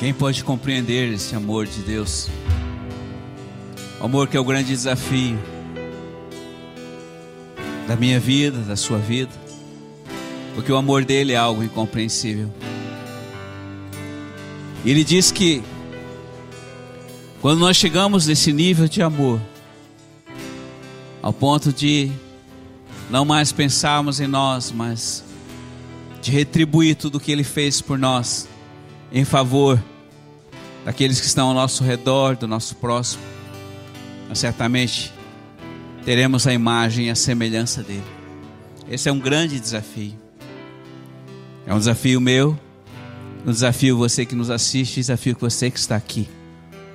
Quem pode compreender esse amor de Deus? O amor que é o grande desafio da minha vida, da sua vida, porque o amor dele é algo incompreensível. Ele diz que quando nós chegamos nesse nível de amor, ao ponto de não mais pensarmos em nós, mas de retribuir tudo o que ele fez por nós, em favor daqueles que estão ao nosso redor, do nosso próximo, nós certamente teremos a imagem e a semelhança dele. Esse é um grande desafio. É um desafio meu, um desafio você que nos assiste, um desafio você que está aqui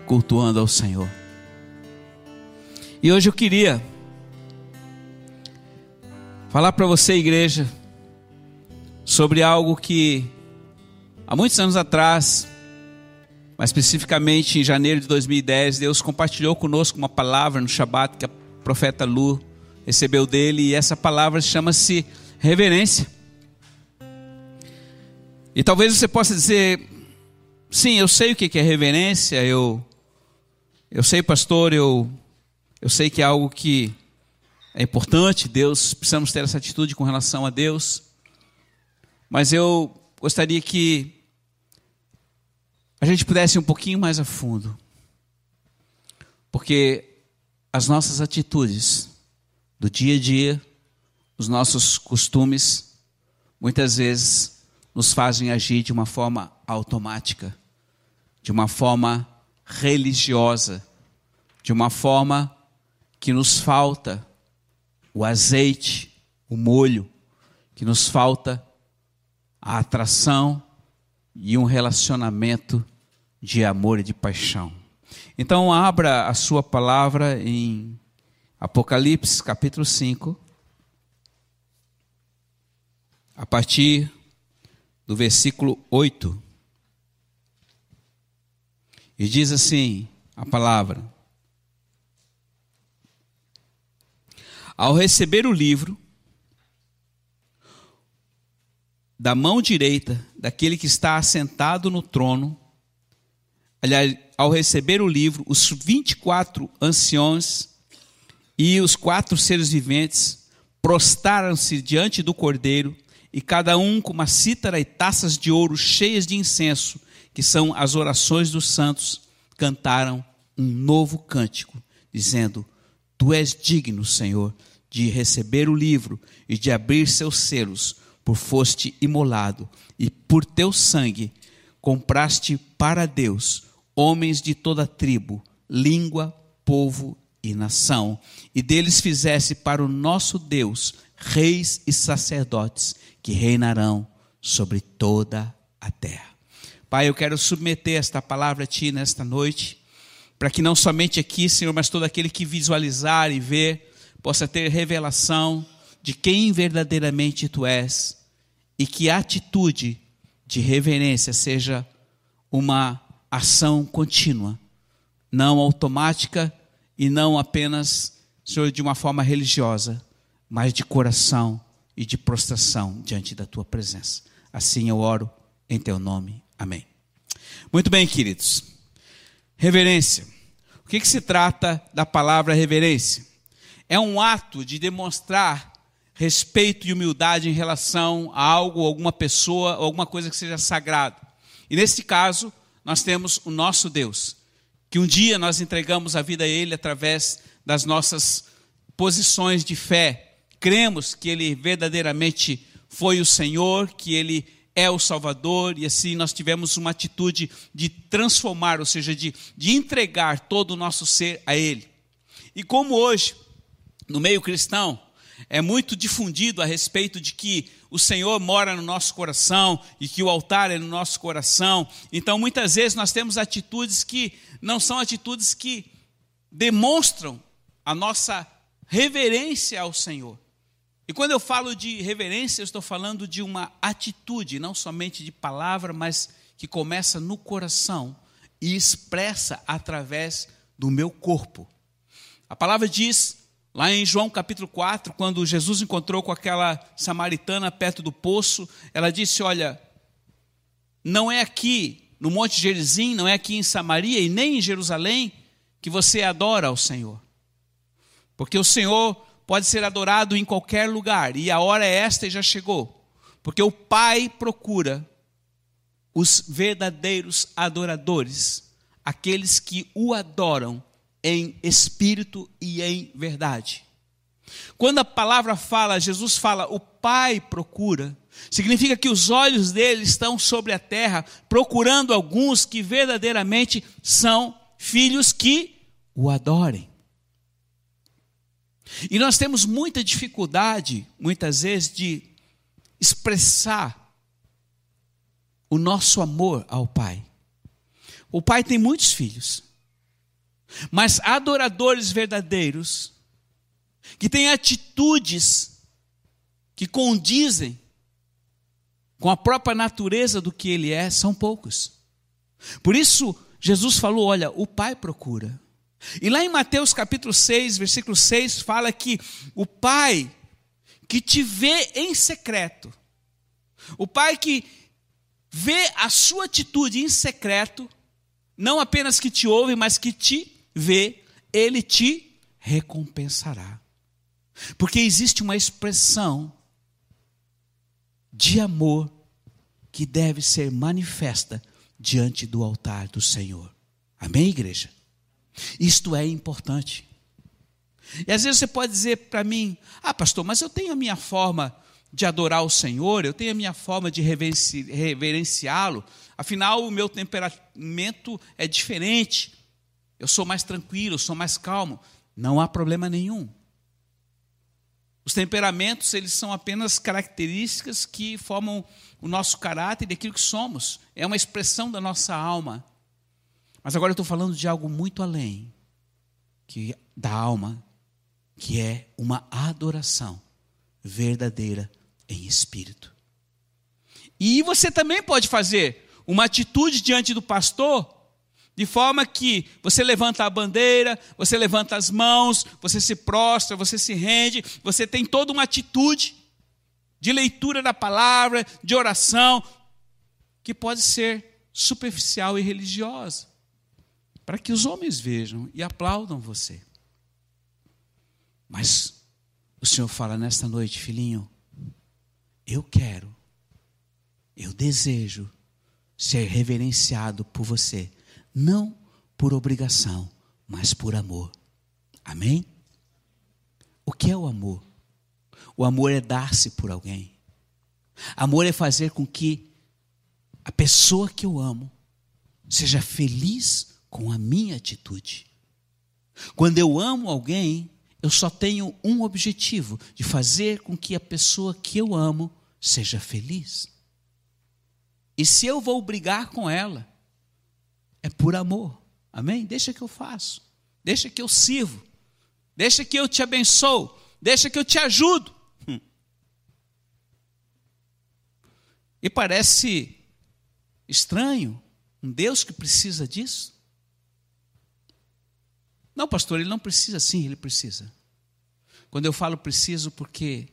cultuando ao Senhor. E hoje eu queria falar para você, igreja, sobre algo que há muitos anos atrás, mas especificamente em janeiro de 2010, Deus compartilhou conosco uma palavra no Shabat que a profeta Lu recebeu dele, e essa palavra chama-se reverência. E talvez você possa dizer, sim, eu sei o que é reverência, eu, eu sei, pastor, eu, eu sei que é algo que é importante, Deus, precisamos ter essa atitude com relação a Deus, mas eu gostaria que a gente pudesse ir um pouquinho mais a fundo. Porque as nossas atitudes do dia a dia, os nossos costumes, muitas vezes nos fazem agir de uma forma automática, de uma forma religiosa, de uma forma que nos falta o azeite, o molho, que nos falta a atração e um relacionamento de amor e de paixão. Então, abra a sua palavra em Apocalipse, capítulo 5, a partir do versículo 8. E diz assim a palavra: Ao receber o livro, da mão direita daquele que está assentado no trono, aliás, ao receber o livro, os 24 anciões e os quatro seres viventes prostaram-se diante do cordeiro, e cada um com uma cítara e taças de ouro cheias de incenso, que são as orações dos santos, cantaram um novo cântico, dizendo: Tu és digno, Senhor, de receber o livro e de abrir seus selos, por foste imolado, e por teu sangue compraste para Deus homens de toda tribo, língua, povo e nação, e deles fizesse para o nosso Deus reis e sacerdotes que reinarão sobre toda a terra. Pai, eu quero submeter esta palavra a Ti nesta noite, para que não somente aqui, Senhor, mas todo aquele que visualizar e ver, possa ter revelação de quem verdadeiramente Tu és, e que a atitude de reverência seja uma ação contínua, não automática e não apenas, Senhor, de uma forma religiosa, mas de coração e de prostração diante da tua presença. Assim eu oro em teu nome. Amém. Muito bem, queridos. Reverência. O que, que se trata da palavra reverência? É um ato de demonstrar respeito e humildade em relação a algo, alguma pessoa, alguma coisa que seja sagrado. E nesse caso, nós temos o nosso Deus, que um dia nós entregamos a vida a Ele através das nossas posições de fé. Cremos que Ele verdadeiramente foi o Senhor, que Ele é o Salvador, e assim nós tivemos uma atitude de transformar, ou seja, de, de entregar todo o nosso ser a Ele. E como hoje, no meio cristão, é muito difundido a respeito de que o Senhor mora no nosso coração e que o altar é no nosso coração. Então, muitas vezes nós temos atitudes que não são atitudes que demonstram a nossa reverência ao Senhor. E quando eu falo de reverência, eu estou falando de uma atitude, não somente de palavra, mas que começa no coração e expressa através do meu corpo. A palavra diz Lá em João capítulo 4, quando Jesus encontrou com aquela samaritana perto do poço, ela disse: Olha, não é aqui no Monte Gerizim, não é aqui em Samaria e nem em Jerusalém que você adora ao Senhor. Porque o Senhor pode ser adorado em qualquer lugar, e a hora é esta e já chegou. Porque o Pai procura os verdadeiros adoradores, aqueles que o adoram em espírito e em verdade. Quando a palavra fala, Jesus fala, o Pai procura, significa que os olhos dele estão sobre a terra, procurando alguns que verdadeiramente são filhos que o adorem. E nós temos muita dificuldade, muitas vezes, de expressar o nosso amor ao Pai. O Pai tem muitos filhos, mas adoradores verdadeiros, que têm atitudes que condizem com a própria natureza do que Ele é, são poucos. Por isso, Jesus falou: Olha, o Pai procura. E lá em Mateus capítulo 6, versículo 6, fala que o Pai que te vê em secreto, o Pai que vê a sua atitude em secreto, não apenas que te ouve, mas que te vê, ele te recompensará. Porque existe uma expressão de amor que deve ser manifesta diante do altar do Senhor. Amém, igreja? Isto é importante. E às vezes você pode dizer para mim: ah, pastor, mas eu tenho a minha forma de adorar o Senhor, eu tenho a minha forma de reverenciá-lo, afinal o meu temperamento é diferente, eu sou mais tranquilo, eu sou mais calmo. Não há problema nenhum. Os temperamentos, eles são apenas características que formam o nosso caráter e daquilo que somos. É uma expressão da nossa alma. Mas agora eu estou falando de algo muito além que da alma, que é uma adoração verdadeira em espírito. E você também pode fazer uma atitude diante do pastor, de forma que você levanta a bandeira, você levanta as mãos, você se prostra, você se rende, você tem toda uma atitude de leitura da palavra, de oração, que pode ser superficial e religiosa para que os homens vejam e aplaudam você. Mas o Senhor fala nesta noite, filhinho, eu quero, eu desejo ser reverenciado por você, não por obrigação, mas por amor. Amém? O que é o amor? O amor é dar-se por alguém. Amor é fazer com que a pessoa que eu amo seja feliz com a minha atitude. Quando eu amo alguém, eu só tenho um objetivo: de fazer com que a pessoa que eu amo seja feliz. E se eu vou brigar com ela, é por amor. Amém? Deixa que eu faço. Deixa que eu sirvo. Deixa que eu te abençoo. Deixa que eu te ajudo. Hum. E parece estranho um Deus que precisa disso. Não, pastor, ele não precisa, sim, ele precisa. Quando eu falo preciso, porque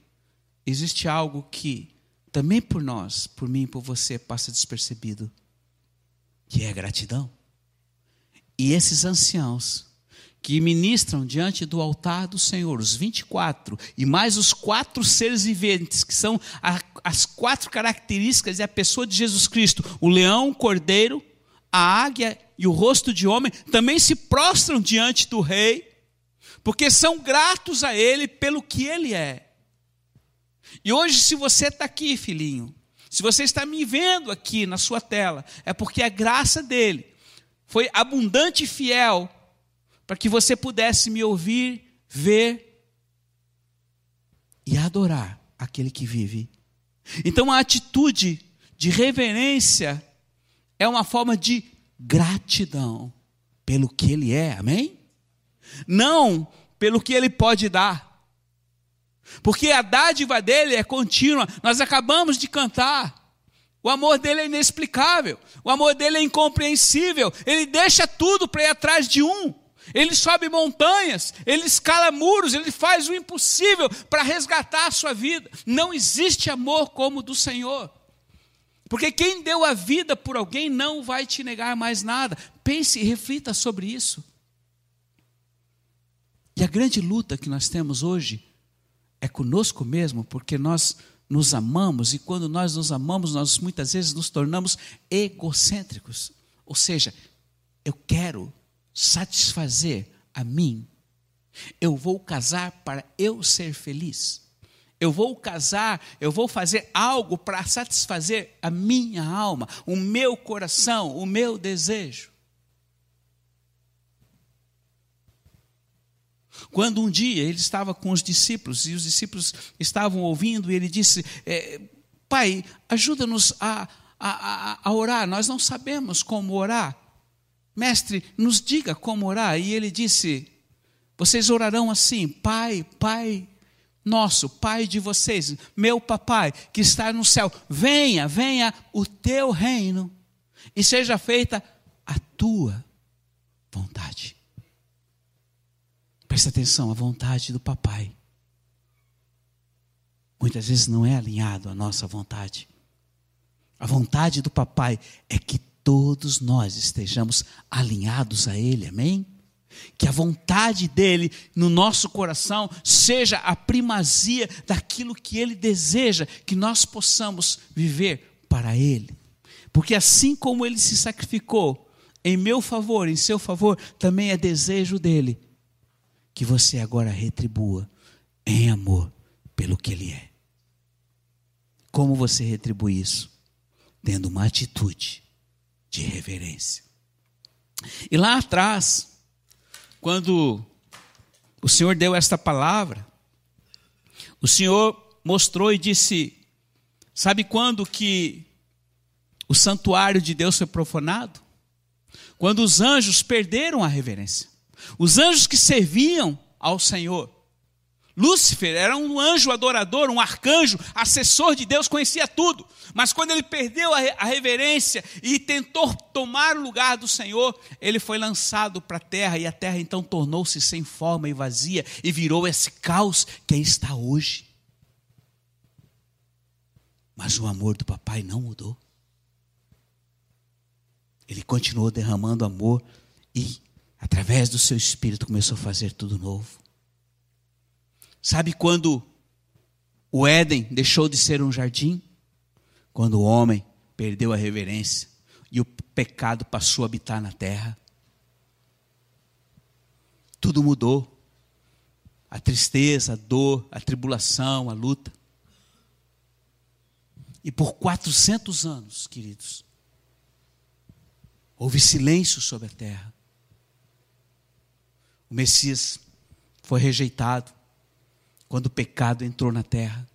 existe algo que também por nós, por mim e por você, passa despercebido, que é a gratidão. E esses anciãos que ministram diante do altar do Senhor, os 24, e mais os quatro seres viventes, que são a, as quatro características da pessoa de Jesus Cristo: o leão, o cordeiro, a águia e o rosto de homem também se prostram diante do rei, porque são gratos a ele pelo que ele é. E hoje, se você está aqui, filhinho, se você está me vendo aqui na sua tela, é porque a graça dele foi abundante e fiel para que você pudesse me ouvir, ver e adorar aquele que vive. Então, a atitude de reverência é uma forma de gratidão pelo que Ele é, amém? Não pelo que Ele pode dar. Porque a dádiva dele é contínua. Nós acabamos de cantar. O amor dele é inexplicável. O amor dele é incompreensível. Ele deixa tudo para ir atrás de um. Ele sobe montanhas, ele escala muros, ele faz o impossível para resgatar a sua vida. Não existe amor como o do Senhor. Porque quem deu a vida por alguém não vai te negar mais nada. Pense e reflita sobre isso. E a grande luta que nós temos hoje é conosco mesmo, porque nós nos amamos e quando nós nos amamos, nós muitas vezes nos tornamos egocêntricos. Ou seja, eu quero satisfazer a mim. Eu vou casar para eu ser feliz. Eu vou casar, eu vou fazer algo para satisfazer a minha alma, o meu coração, o meu desejo. Quando um dia ele estava com os discípulos e os discípulos estavam ouvindo, e ele disse: é, Pai, ajuda-nos a, a, a, orar, nós não sabemos como orar. Mestre, nos diga como orar. E ele disse: Vocês orarão assim, Pai, Pai nosso, Pai de vocês, meu papai que está no céu, venha, venha o teu reino e seja feita a tua vontade. Presta atenção, a vontade do papai. Muitas vezes não é alinhado à nossa vontade. A vontade do papai é que todos nós estejamos alinhados a ele, amém? Que a vontade dele no nosso coração seja a primazia daquilo que ele deseja, que nós possamos viver para ele. Porque assim como ele se sacrificou em meu favor, em seu favor, também é desejo dele que você agora retribua em amor pelo que Ele é. Como você retribui isso? Tendo uma atitude de reverência. E lá atrás, quando o Senhor deu esta palavra, o Senhor mostrou e disse: Sabe quando que o santuário de Deus foi profanado? Quando os anjos perderam a reverência. Os anjos que serviam ao Senhor. Lúcifer era um anjo adorador, um arcanjo, assessor de Deus, conhecia tudo. Mas quando ele perdeu a reverência e tentou tomar o lugar do Senhor, ele foi lançado para a terra e a terra então tornou-se sem forma e vazia e virou esse caos que está hoje. Mas o amor do papai não mudou. Ele continuou derramando amor e através do seu espírito, começou a fazer tudo novo. Sabe quando o Éden deixou de ser um jardim? Quando o homem perdeu a reverência e o pecado passou a habitar na terra. Tudo mudou. A tristeza, a dor, a tribulação, a luta. E por 400 anos, queridos, houve silêncio sobre a terra. O Messias foi rejeitado quando o pecado entrou na terra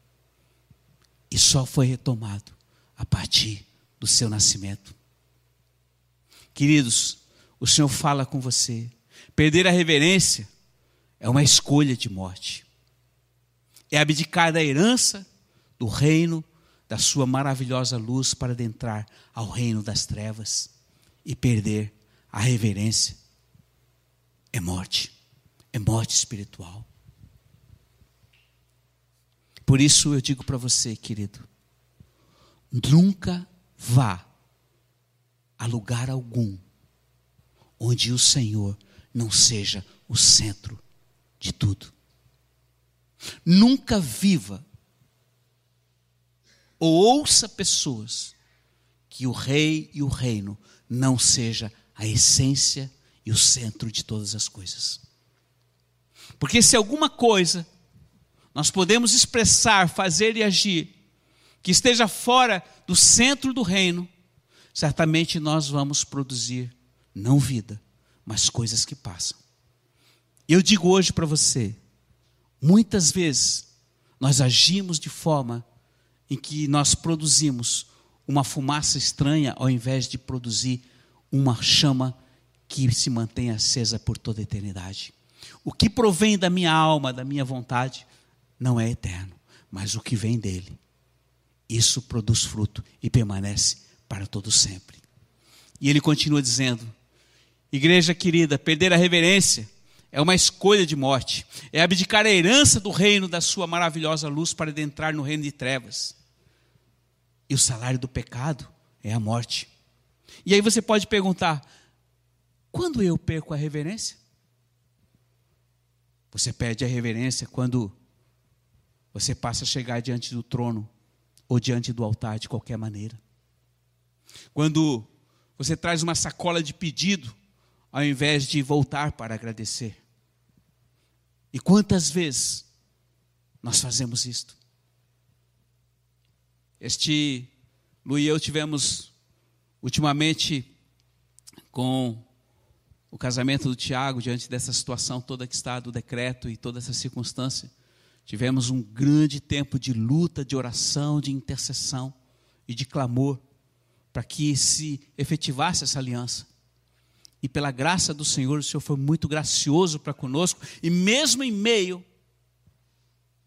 e só foi retomado a partir do seu nascimento. Queridos, o Senhor fala com você. Perder a reverência é uma escolha de morte. É abdicar da herança do reino da sua maravilhosa luz para adentrar ao reino das trevas e perder a reverência é morte, é morte espiritual. Por isso eu digo para você, querido, nunca vá a lugar algum onde o Senhor não seja o centro de tudo. Nunca viva ou ouça pessoas que o rei e o reino não seja a essência e o centro de todas as coisas. Porque se alguma coisa nós podemos expressar, fazer e agir que esteja fora do centro do reino, certamente nós vamos produzir não vida, mas coisas que passam. Eu digo hoje para você, muitas vezes nós agimos de forma em que nós produzimos uma fumaça estranha ao invés de produzir uma chama que se mantenha acesa por toda a eternidade. O que provém da minha alma, da minha vontade, não é eterno, mas o que vem dele, isso produz fruto e permanece para todo sempre. E ele continua dizendo: Igreja querida, perder a reverência é uma escolha de morte, é abdicar a herança do reino da sua maravilhosa luz para adentrar no reino de trevas. E o salário do pecado é a morte. E aí você pode perguntar: quando eu perco a reverência? Você perde a reverência quando você passa a chegar diante do trono ou diante do altar de qualquer maneira. Quando você traz uma sacola de pedido ao invés de voltar para agradecer. E quantas vezes nós fazemos isto? Este Lu e eu tivemos ultimamente com o casamento do Tiago, diante dessa situação toda que está do decreto e toda essa circunstância, tivemos um grande tempo de luta, de oração, de intercessão e de clamor para que se efetivasse essa aliança. E pela graça do Senhor, o Senhor foi muito gracioso para conosco, e mesmo em meio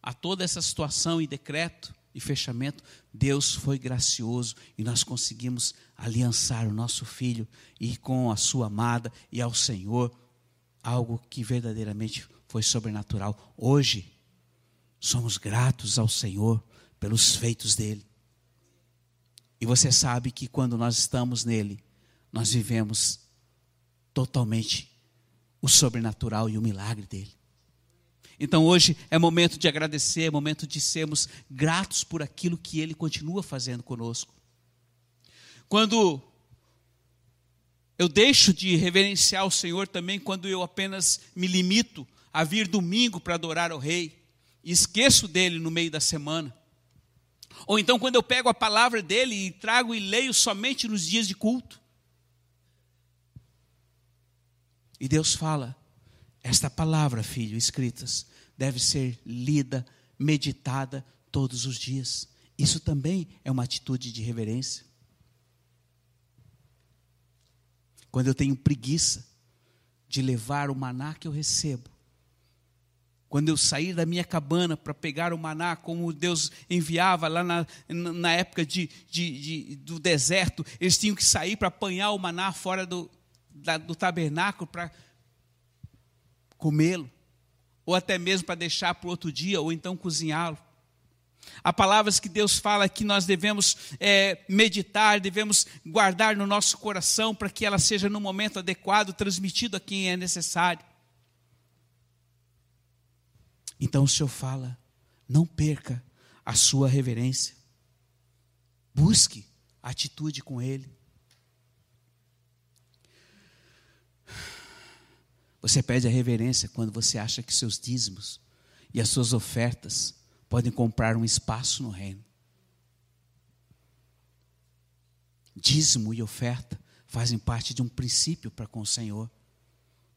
a toda essa situação e decreto e fechamento, Deus foi gracioso e nós conseguimos aliançar o nosso filho e com a sua amada e ao Senhor, algo que verdadeiramente foi sobrenatural. Hoje, somos gratos ao Senhor pelos feitos dele. E você sabe que quando nós estamos nele, nós vivemos totalmente o sobrenatural e o milagre dele. Então hoje é momento de agradecer, é momento de sermos gratos por aquilo que ele continua fazendo conosco. Quando eu deixo de reverenciar o Senhor também, quando eu apenas me limito a vir domingo para adorar ao Rei, e esqueço dele no meio da semana. Ou então quando eu pego a palavra dele e trago e leio somente nos dias de culto. E Deus fala: esta palavra, filho, escritas, deve ser lida, meditada todos os dias. Isso também é uma atitude de reverência. Quando eu tenho preguiça de levar o maná que eu recebo, quando eu sair da minha cabana para pegar o maná, como Deus enviava lá na, na época de, de, de, do deserto, eles tinham que sair para apanhar o maná fora do, da, do tabernáculo para comê-lo, ou até mesmo para deixar para o outro dia, ou então cozinhá-lo. Há palavras que Deus fala que nós devemos é, meditar, devemos guardar no nosso coração para que ela seja no momento adequado transmitido a quem é necessário. Então o Senhor fala: não perca a sua reverência, busque atitude com Ele. Você perde a reverência quando você acha que seus dízimos e as suas ofertas podem comprar um espaço no reino. Dízimo e oferta fazem parte de um princípio para com o Senhor.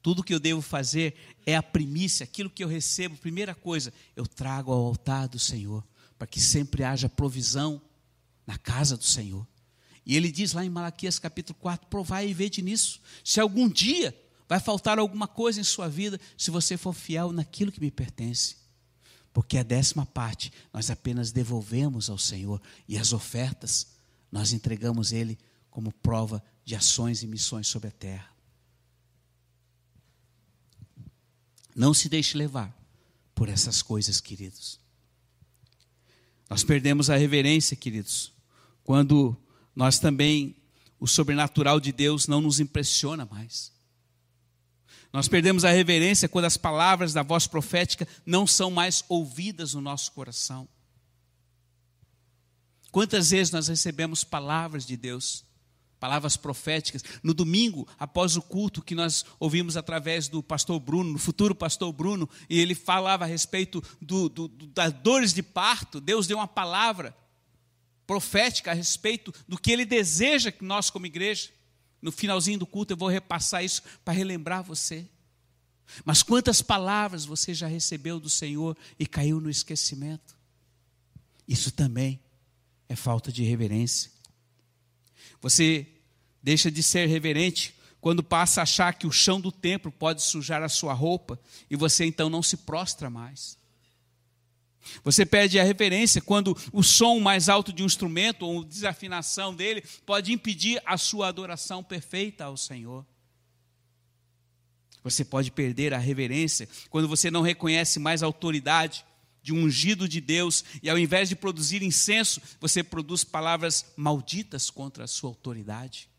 Tudo que eu devo fazer é a primícia, aquilo que eu recebo, primeira coisa, eu trago ao altar do Senhor, para que sempre haja provisão na casa do Senhor. E ele diz lá em Malaquias capítulo 4: provai e vede nisso. Se algum dia Vai faltar alguma coisa em sua vida se você for fiel naquilo que me pertence. Porque a décima parte nós apenas devolvemos ao Senhor e as ofertas nós entregamos Ele como prova de ações e missões sobre a terra. Não se deixe levar por essas coisas, queridos. Nós perdemos a reverência, queridos, quando nós também, o sobrenatural de Deus não nos impressiona mais. Nós perdemos a reverência quando as palavras da voz profética não são mais ouvidas no nosso coração. Quantas vezes nós recebemos palavras de Deus, palavras proféticas, no domingo, após o culto que nós ouvimos através do pastor Bruno, no futuro pastor Bruno, e ele falava a respeito do, do, das dores de parto, Deus deu uma palavra profética a respeito do que ele deseja que nós, como igreja, no finalzinho do culto eu vou repassar isso para relembrar você. Mas quantas palavras você já recebeu do Senhor e caiu no esquecimento? Isso também é falta de reverência. Você deixa de ser reverente quando passa a achar que o chão do templo pode sujar a sua roupa e você então não se prostra mais. Você perde a referência quando o som mais alto de um instrumento ou desafinação dele pode impedir a sua adoração perfeita ao Senhor. Você pode perder a reverência quando você não reconhece mais a autoridade de um ungido de Deus, e ao invés de produzir incenso, você produz palavras malditas contra a sua autoridade.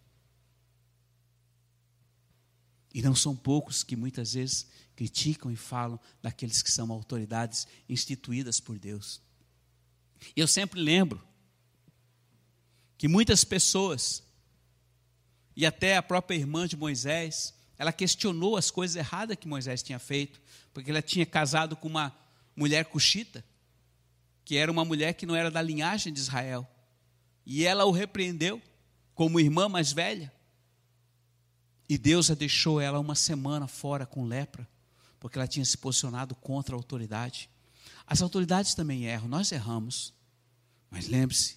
E não são poucos que muitas vezes criticam e falam daqueles que são autoridades instituídas por Deus. E eu sempre lembro que muitas pessoas, e até a própria irmã de Moisés, ela questionou as coisas erradas que Moisés tinha feito, porque ela tinha casado com uma mulher cuxita, que era uma mulher que não era da linhagem de Israel. E ela o repreendeu como irmã mais velha. E Deus a deixou ela uma semana fora com lepra, porque ela tinha se posicionado contra a autoridade. As autoridades também erram, nós erramos. Mas lembre-se,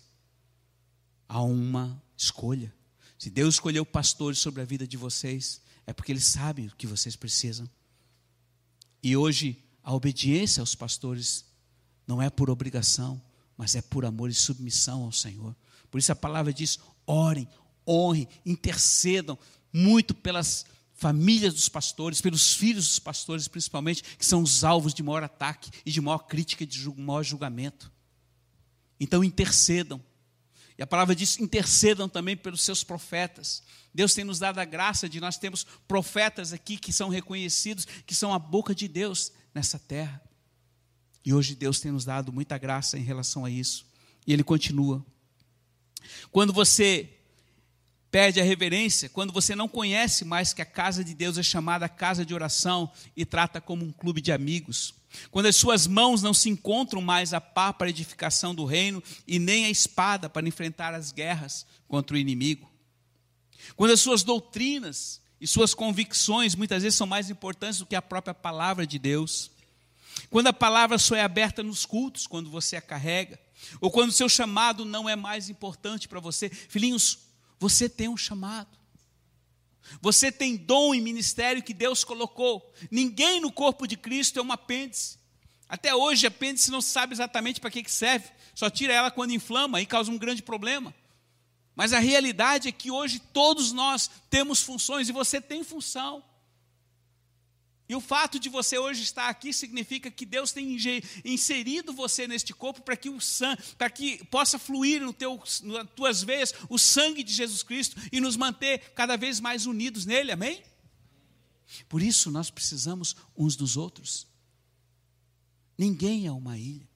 há uma escolha. Se Deus escolheu pastores sobre a vida de vocês, é porque Ele sabe o que vocês precisam. E hoje, a obediência aos pastores não é por obrigação, mas é por amor e submissão ao Senhor. Por isso a palavra diz: orem, honrem, intercedam muito pelas famílias dos pastores, pelos filhos dos pastores, principalmente, que são os alvos de maior ataque e de maior crítica e de maior julgamento. Então intercedam. E a palavra diz: intercedam também pelos seus profetas. Deus tem nos dado a graça de nós termos profetas aqui que são reconhecidos, que são a boca de Deus nessa terra. E hoje Deus tem nos dado muita graça em relação a isso. E ele continua. Quando você perde a reverência, quando você não conhece mais que a casa de Deus é chamada casa de oração e trata como um clube de amigos, quando as suas mãos não se encontram mais a pá para a edificação do reino e nem a espada para enfrentar as guerras contra o inimigo, quando as suas doutrinas e suas convicções muitas vezes são mais importantes do que a própria palavra de Deus, quando a palavra só é aberta nos cultos, quando você a carrega, ou quando o seu chamado não é mais importante para você, filhinhos, você tem um chamado. Você tem dom e ministério que Deus colocou. Ninguém no corpo de Cristo é um apêndice. Até hoje, apêndice não sabe exatamente para que serve. Só tira ela quando inflama e causa um grande problema. Mas a realidade é que hoje todos nós temos funções e você tem função. E o fato de você hoje estar aqui significa que Deus tem inserido você neste corpo para que o sangue, para que possa fluir no teu, nas tuas veias o sangue de Jesus Cristo e nos manter cada vez mais unidos nele, amém? Por isso nós precisamos uns dos outros. Ninguém é uma ilha.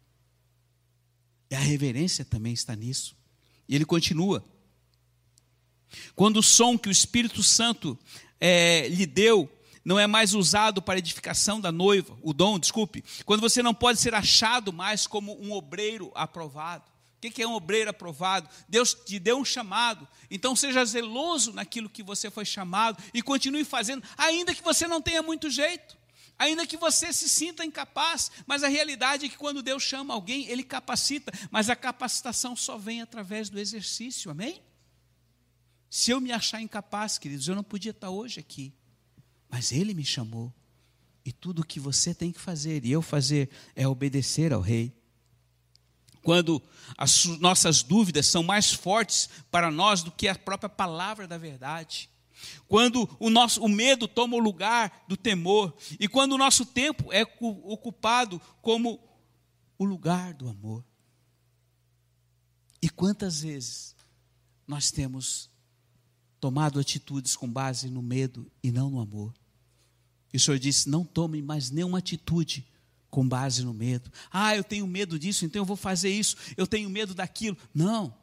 E a reverência também está nisso. E ele continua. Quando o som que o Espírito Santo é, lhe deu não é mais usado para edificação da noiva, o dom, desculpe, quando você não pode ser achado mais como um obreiro aprovado. O que é um obreiro aprovado? Deus te deu um chamado, então seja zeloso naquilo que você foi chamado e continue fazendo, ainda que você não tenha muito jeito, ainda que você se sinta incapaz, mas a realidade é que quando Deus chama alguém, Ele capacita, mas a capacitação só vem através do exercício, amém? Se eu me achar incapaz, queridos, eu não podia estar hoje aqui. Mas ele me chamou. E tudo o que você tem que fazer e eu fazer é obedecer ao rei. Quando as nossas dúvidas são mais fortes para nós do que a própria palavra da verdade. Quando o nosso o medo toma o lugar do temor e quando o nosso tempo é ocupado como o lugar do amor. E quantas vezes nós temos tomado atitudes com base no medo e não no amor? E o Senhor disse: não tome mais nenhuma atitude com base no medo. Ah, eu tenho medo disso, então eu vou fazer isso. Eu tenho medo daquilo. Não.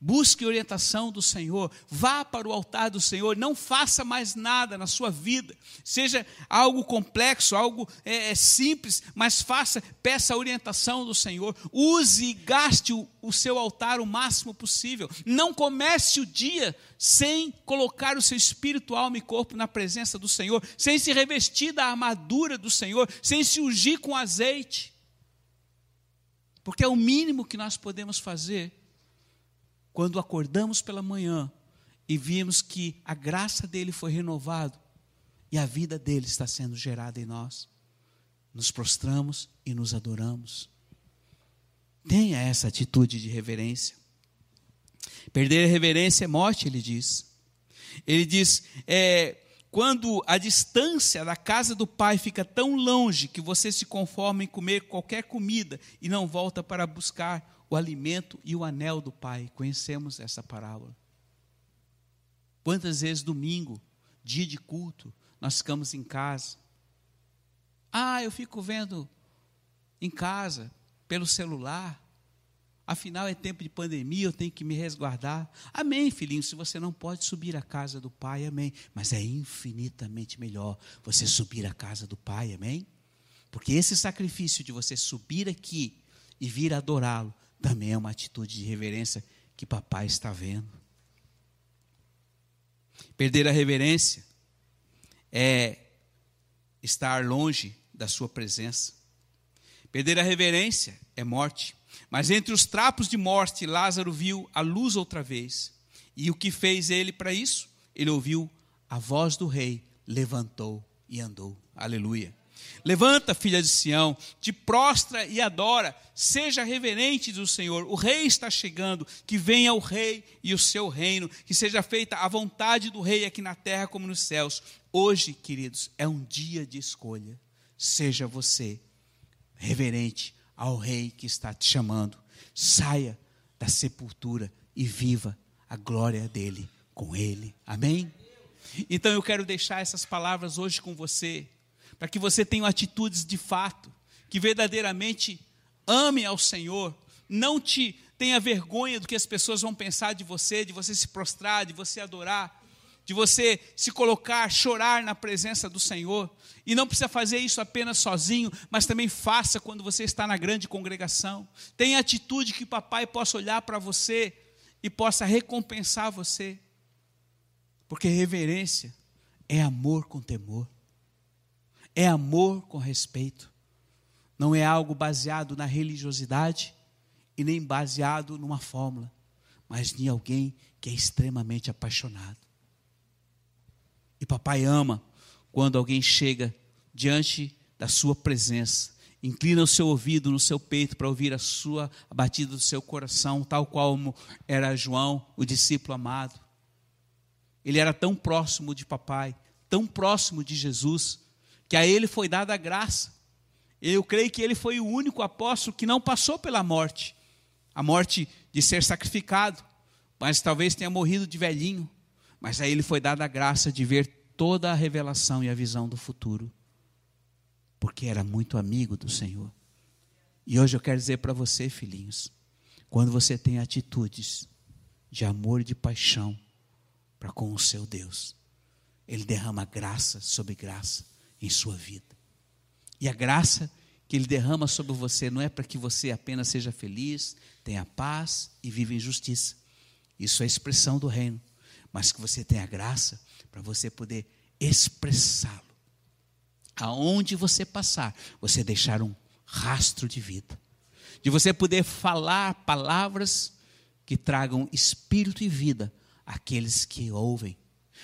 Busque orientação do Senhor, vá para o altar do Senhor, não faça mais nada na sua vida, seja algo complexo, algo é, é, simples, mas faça, peça a orientação do Senhor, use e gaste o, o seu altar o máximo possível. Não comece o dia sem colocar o seu espírito, alma e corpo na presença do Senhor, sem se revestir da armadura do Senhor, sem se ungir com azeite, porque é o mínimo que nós podemos fazer quando acordamos pela manhã e vimos que a graça dele foi renovada e a vida dele está sendo gerada em nós, nos prostramos e nos adoramos. Tenha essa atitude de reverência. Perder a reverência é morte, ele diz. Ele diz: é, quando a distância da casa do pai fica tão longe que você se conforma em comer qualquer comida e não volta para buscar o alimento e o anel do pai. Conhecemos essa parábola. Quantas vezes domingo, dia de culto, nós ficamos em casa? Ah, eu fico vendo em casa, pelo celular. Afinal, é tempo de pandemia, eu tenho que me resguardar. Amém, filhinho. Se você não pode subir à casa do Pai, amém. Mas é infinitamente melhor você subir à casa do Pai, amém? Porque esse sacrifício de você subir aqui e vir adorá-lo também é uma atitude de reverência que papai está vendo. Perder a reverência é estar longe da sua presença. Perder a reverência é morte. Mas entre os trapos de morte, Lázaro viu a luz outra vez. E o que fez ele para isso? Ele ouviu a voz do rei, levantou e andou. Aleluia. Levanta, filha de Sião, te prostra e adora, seja reverente do Senhor. O rei está chegando, que venha o rei e o seu reino, que seja feita a vontade do rei aqui na terra como nos céus. Hoje, queridos, é um dia de escolha. Seja você reverente ao Rei que está te chamando. Saia da sepultura e viva a glória dele com ele. Amém? Então eu quero deixar essas palavras hoje com você, para que você tenha atitudes de fato, que verdadeiramente ame ao Senhor, não te tenha vergonha do que as pessoas vão pensar de você, de você se prostrar, de você adorar, de você se colocar, chorar na presença do Senhor. E não precisa fazer isso apenas sozinho, mas também faça quando você está na grande congregação. Tenha atitude que papai possa olhar para você e possa recompensar você. Porque reverência é amor com temor, é amor com respeito. Não é algo baseado na religiosidade e nem baseado numa fórmula, mas em alguém que é extremamente apaixonado. E papai ama quando alguém chega diante da sua presença, inclina o seu ouvido no seu peito para ouvir a sua a batida do seu coração, tal qual era João, o discípulo amado. Ele era tão próximo de papai, tão próximo de Jesus, que a ele foi dada a graça. Eu creio que ele foi o único apóstolo que não passou pela morte, a morte de ser sacrificado, mas talvez tenha morrido de velhinho. Mas a ele foi dada a graça de ver toda a revelação e a visão do futuro, porque era muito amigo do Senhor. E hoje eu quero dizer para você, filhinhos, quando você tem atitudes de amor e de paixão para com o seu Deus, Ele derrama graça sobre graça em sua vida. E a graça que Ele derrama sobre você não é para que você apenas seja feliz, tenha paz e viva em justiça. Isso é expressão do reino mas que você tenha graça para você poder expressá-lo. Aonde você passar, você deixar um rastro de vida. De você poder falar palavras que tragam espírito e vida àqueles que ouvem.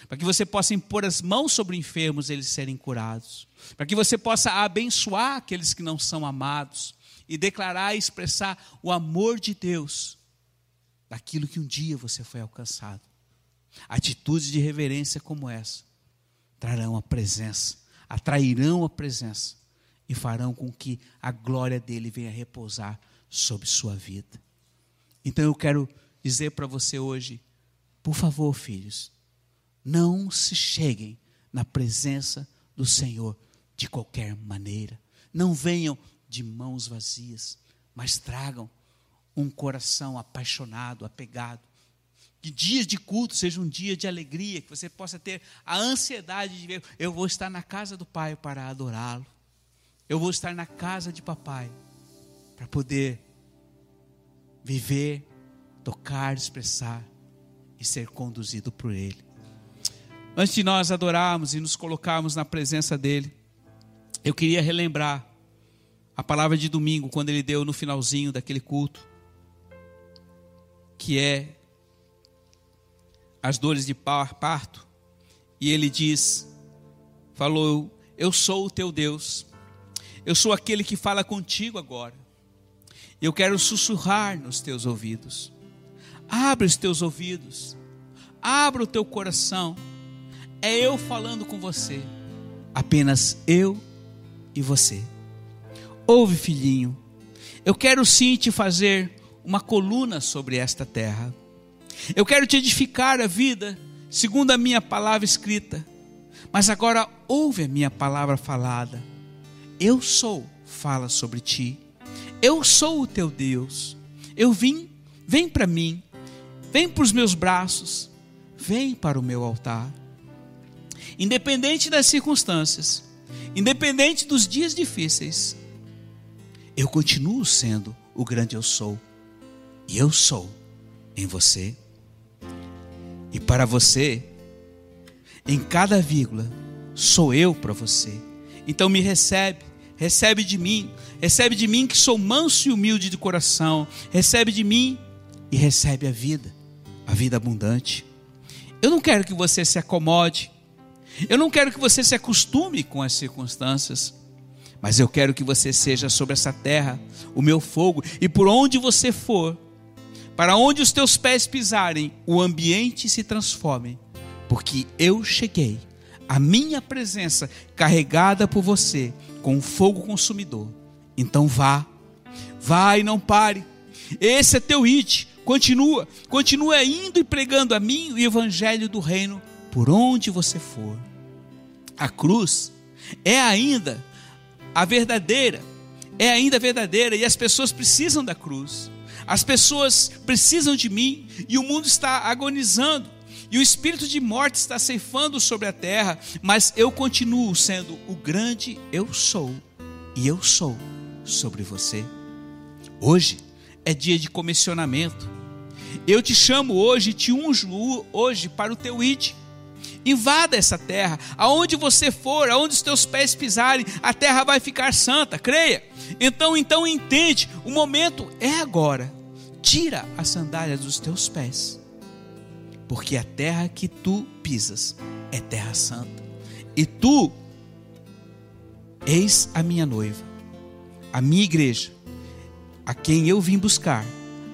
Para que você possa impor as mãos sobre enfermos e eles serem curados. Para que você possa abençoar aqueles que não são amados. E declarar e expressar o amor de Deus daquilo que um dia você foi alcançado. Atitudes de reverência como essa trarão a presença, atrairão a presença e farão com que a glória dele venha repousar sobre sua vida. Então eu quero dizer para você hoje, por favor, filhos, não se cheguem na presença do Senhor de qualquer maneira. Não venham de mãos vazias, mas tragam um coração apaixonado, apegado, que dias de culto sejam um dia de alegria, que você possa ter a ansiedade de ver, eu vou estar na casa do Pai para adorá-lo. Eu vou estar na casa de papai para poder viver, tocar, expressar e ser conduzido por ele. Antes de nós adorarmos e nos colocarmos na presença dele, eu queria relembrar a palavra de domingo, quando ele deu no finalzinho daquele culto, que é as dores de parto, e ele diz: falou, eu sou o teu Deus, eu sou aquele que fala contigo agora. Eu quero sussurrar nos teus ouvidos. Abre os teus ouvidos, abra o teu coração, é eu falando com você. Apenas eu e você. Ouve, filhinho, eu quero sim te fazer uma coluna sobre esta terra. Eu quero te edificar a vida segundo a minha palavra escrita. Mas agora ouve a minha palavra falada. Eu sou, fala sobre ti. Eu sou o teu Deus. Eu vim, vem para mim. Vem para os meus braços. Vem para o meu altar. Independente das circunstâncias, independente dos dias difíceis, eu continuo sendo o grande eu sou. E eu sou em você. E para você, em cada vírgula, sou eu para você. Então me recebe, recebe de mim, recebe de mim que sou manso e humilde de coração, recebe de mim e recebe a vida, a vida abundante. Eu não quero que você se acomode, eu não quero que você se acostume com as circunstâncias, mas eu quero que você seja sobre essa terra o meu fogo, e por onde você for, para onde os teus pés pisarem, o ambiente se transforme, porque eu cheguei, a minha presença carregada por você com fogo consumidor. Então vá, vá e não pare. Esse é teu hit. Continua, continua indo e pregando a mim o evangelho do reino por onde você for. A cruz é ainda a verdadeira, é ainda verdadeira e as pessoas precisam da cruz. As pessoas precisam de mim e o mundo está agonizando. E o espírito de morte está ceifando sobre a terra, mas eu continuo sendo o grande eu sou, e eu sou sobre você. Hoje é dia de comissionamento. Eu te chamo hoje, te unjo hoje para o teu id. Invada essa terra, aonde você for, aonde os teus pés pisarem, a terra vai ficar santa, creia. Então, então entende, o momento é agora tira a sandália dos teus pés, porque a terra que tu pisas é terra santa, e tu eis a minha noiva, a minha igreja, a quem eu vim buscar,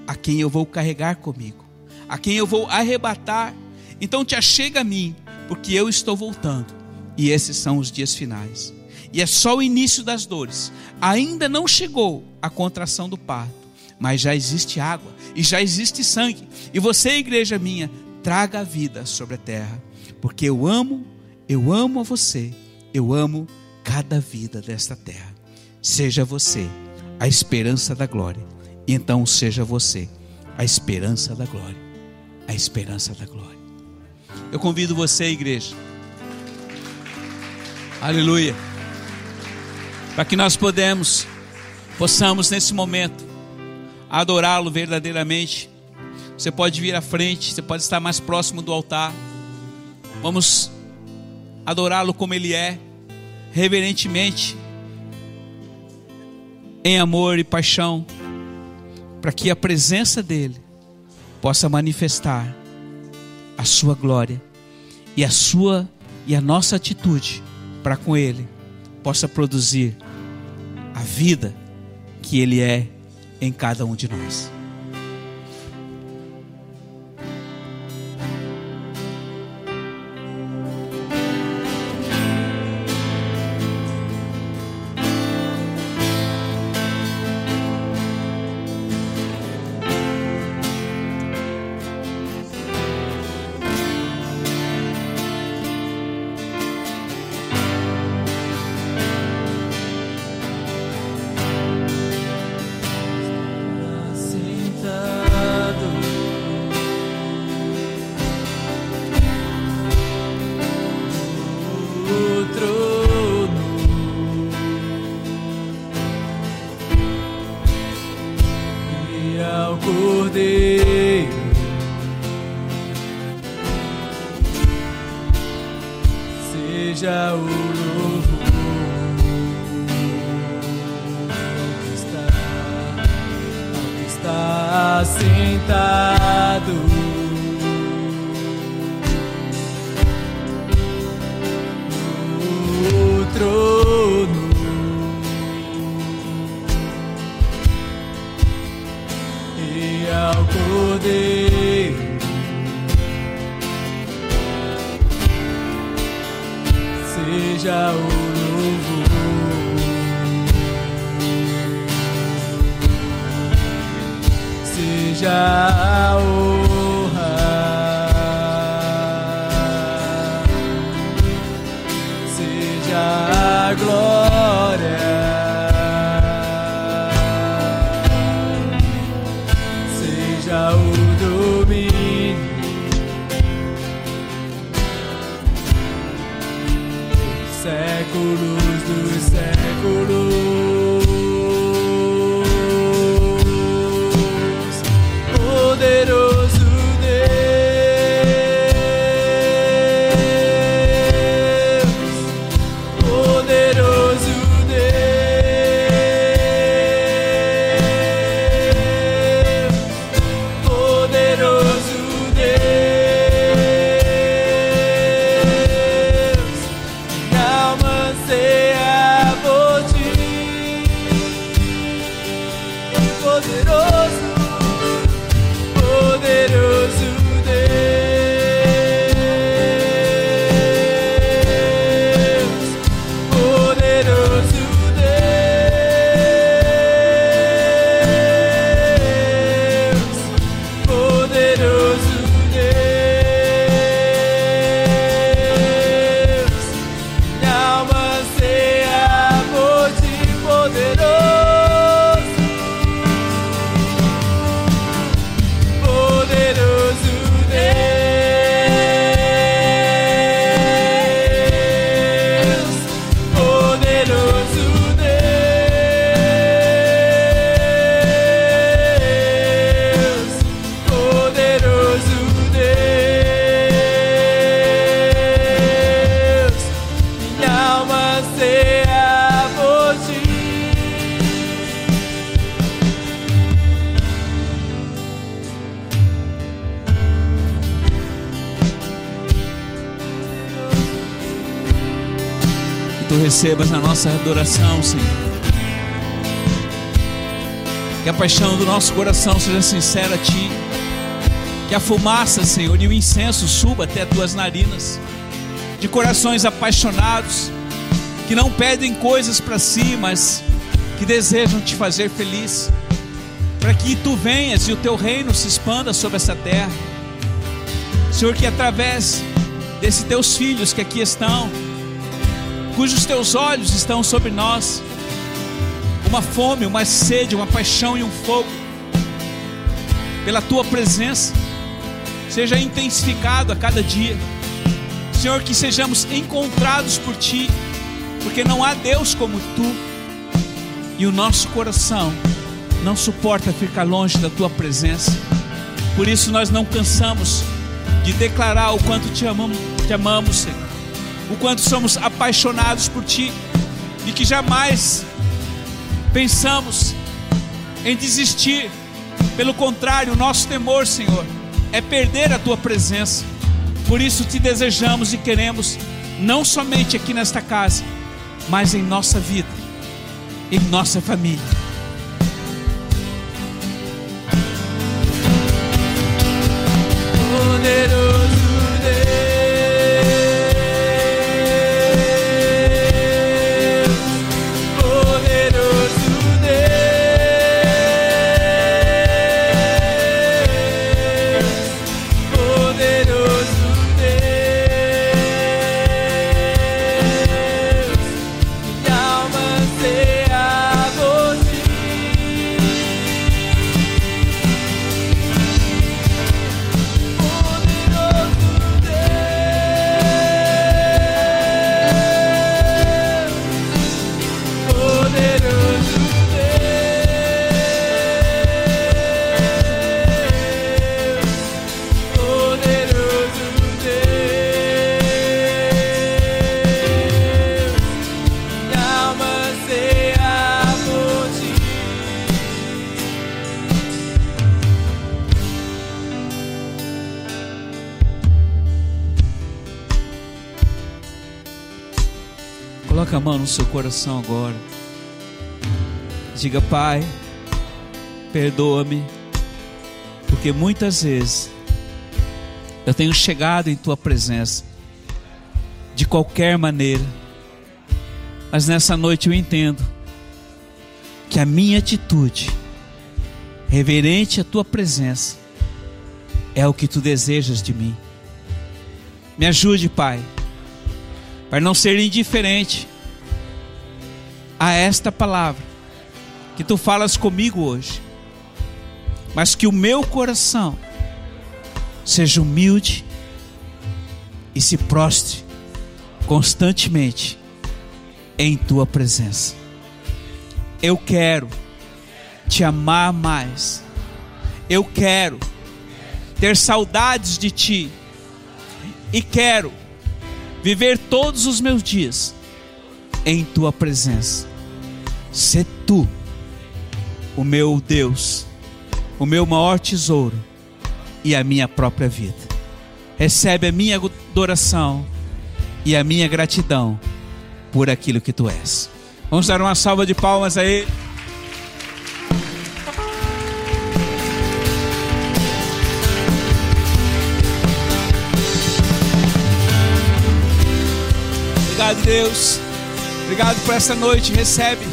a quem eu vou carregar comigo, a quem eu vou arrebatar. Então te achega a mim, porque eu estou voltando, e esses são os dias finais. E é só o início das dores. Ainda não chegou a contração do parto mas já existe água e já existe sangue. E você, igreja minha, traga a vida sobre a terra, porque eu amo, eu amo a você, eu amo cada vida desta terra. Seja você a esperança da glória. E então seja você a esperança da glória. A esperança da glória. Eu convido você, igreja. Aleluia. Para que nós podemos, possamos nesse momento adorá-lo verdadeiramente, você pode vir à frente, você pode estar mais próximo do altar. Vamos adorá-lo como ele é, reverentemente, em amor e paixão, para que a presença dele possa manifestar a sua glória e a sua e a nossa atitude para com ele possa produzir a vida que ele é em cada um de nós. Adoração, Senhor. Que a paixão do nosso coração seja sincera a Ti. Que a fumaça, Senhor, e o incenso suba até tuas narinas. De corações apaixonados, que não pedem coisas para si, mas que desejam te fazer feliz. Para que tu venhas e o teu reino se expanda sobre essa terra. Senhor, que através desses teus filhos que aqui estão, cujos teus olhos estão sobre nós, uma fome, uma sede, uma paixão e um fogo pela tua presença, seja intensificado a cada dia. Senhor, que sejamos encontrados por ti, porque não há Deus como tu, e o nosso coração não suporta ficar longe da tua presença. Por isso nós não cansamos de declarar o quanto te amamos, te amamos, Senhor. O quanto somos apaixonados por ti e que jamais pensamos em desistir. Pelo contrário, o nosso temor, Senhor, é perder a tua presença. Por isso te desejamos e queremos, não somente aqui nesta casa, mas em nossa vida, em nossa família. Poderoso coração agora. Diga, Pai, perdoa-me, porque muitas vezes eu tenho chegado em tua presença de qualquer maneira. Mas nessa noite eu entendo que a minha atitude, reverente à tua presença, é o que tu desejas de mim. Me ajude, Pai, para não ser indiferente a esta palavra que tu falas comigo hoje, mas que o meu coração seja humilde e se prostre constantemente em tua presença. Eu quero te amar mais. Eu quero ter saudades de ti. E quero viver todos os meus dias em tua presença. Se tu, o meu Deus, o meu maior tesouro e a minha própria vida. Recebe a minha adoração e a minha gratidão por aquilo que tu és. Vamos dar uma salva de palmas a ele. Obrigado, Deus. Obrigado por essa noite. Recebe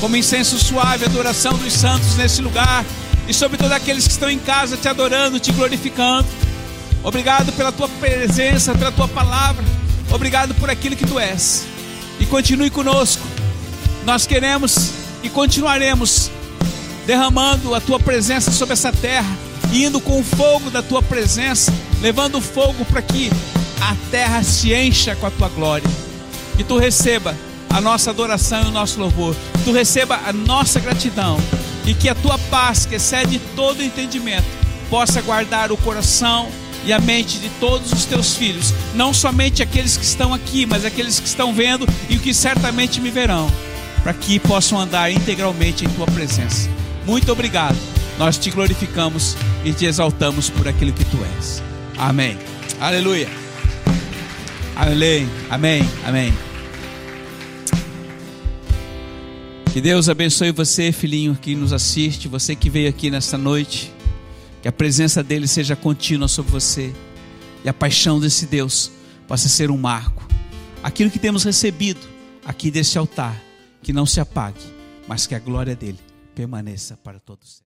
como incenso suave a adoração dos santos nesse lugar e sobre todos aqueles que estão em casa te adorando, te glorificando. Obrigado pela tua presença, pela tua palavra. Obrigado por aquilo que tu és. E continue conosco. Nós queremos e continuaremos derramando a tua presença sobre essa terra, indo com o fogo da tua presença, levando fogo para que a terra se encha com a tua glória. Que tu receba a nossa adoração e o nosso louvor. Tu receba a nossa gratidão e que a tua paz, que excede todo entendimento, possa guardar o coração e a mente de todos os teus filhos, não somente aqueles que estão aqui, mas aqueles que estão vendo e que certamente me verão, para que possam andar integralmente em tua presença. Muito obrigado. Nós te glorificamos e te exaltamos por aquilo que tu és. Amém. Aleluia. Amém. Amém. Amém. Que Deus abençoe você, filhinho que nos assiste, você que veio aqui nesta noite. Que a presença dele seja contínua sobre você. E a paixão desse Deus possa ser um marco. Aquilo que temos recebido aqui desse altar, que não se apague, mas que a glória dele permaneça para todos.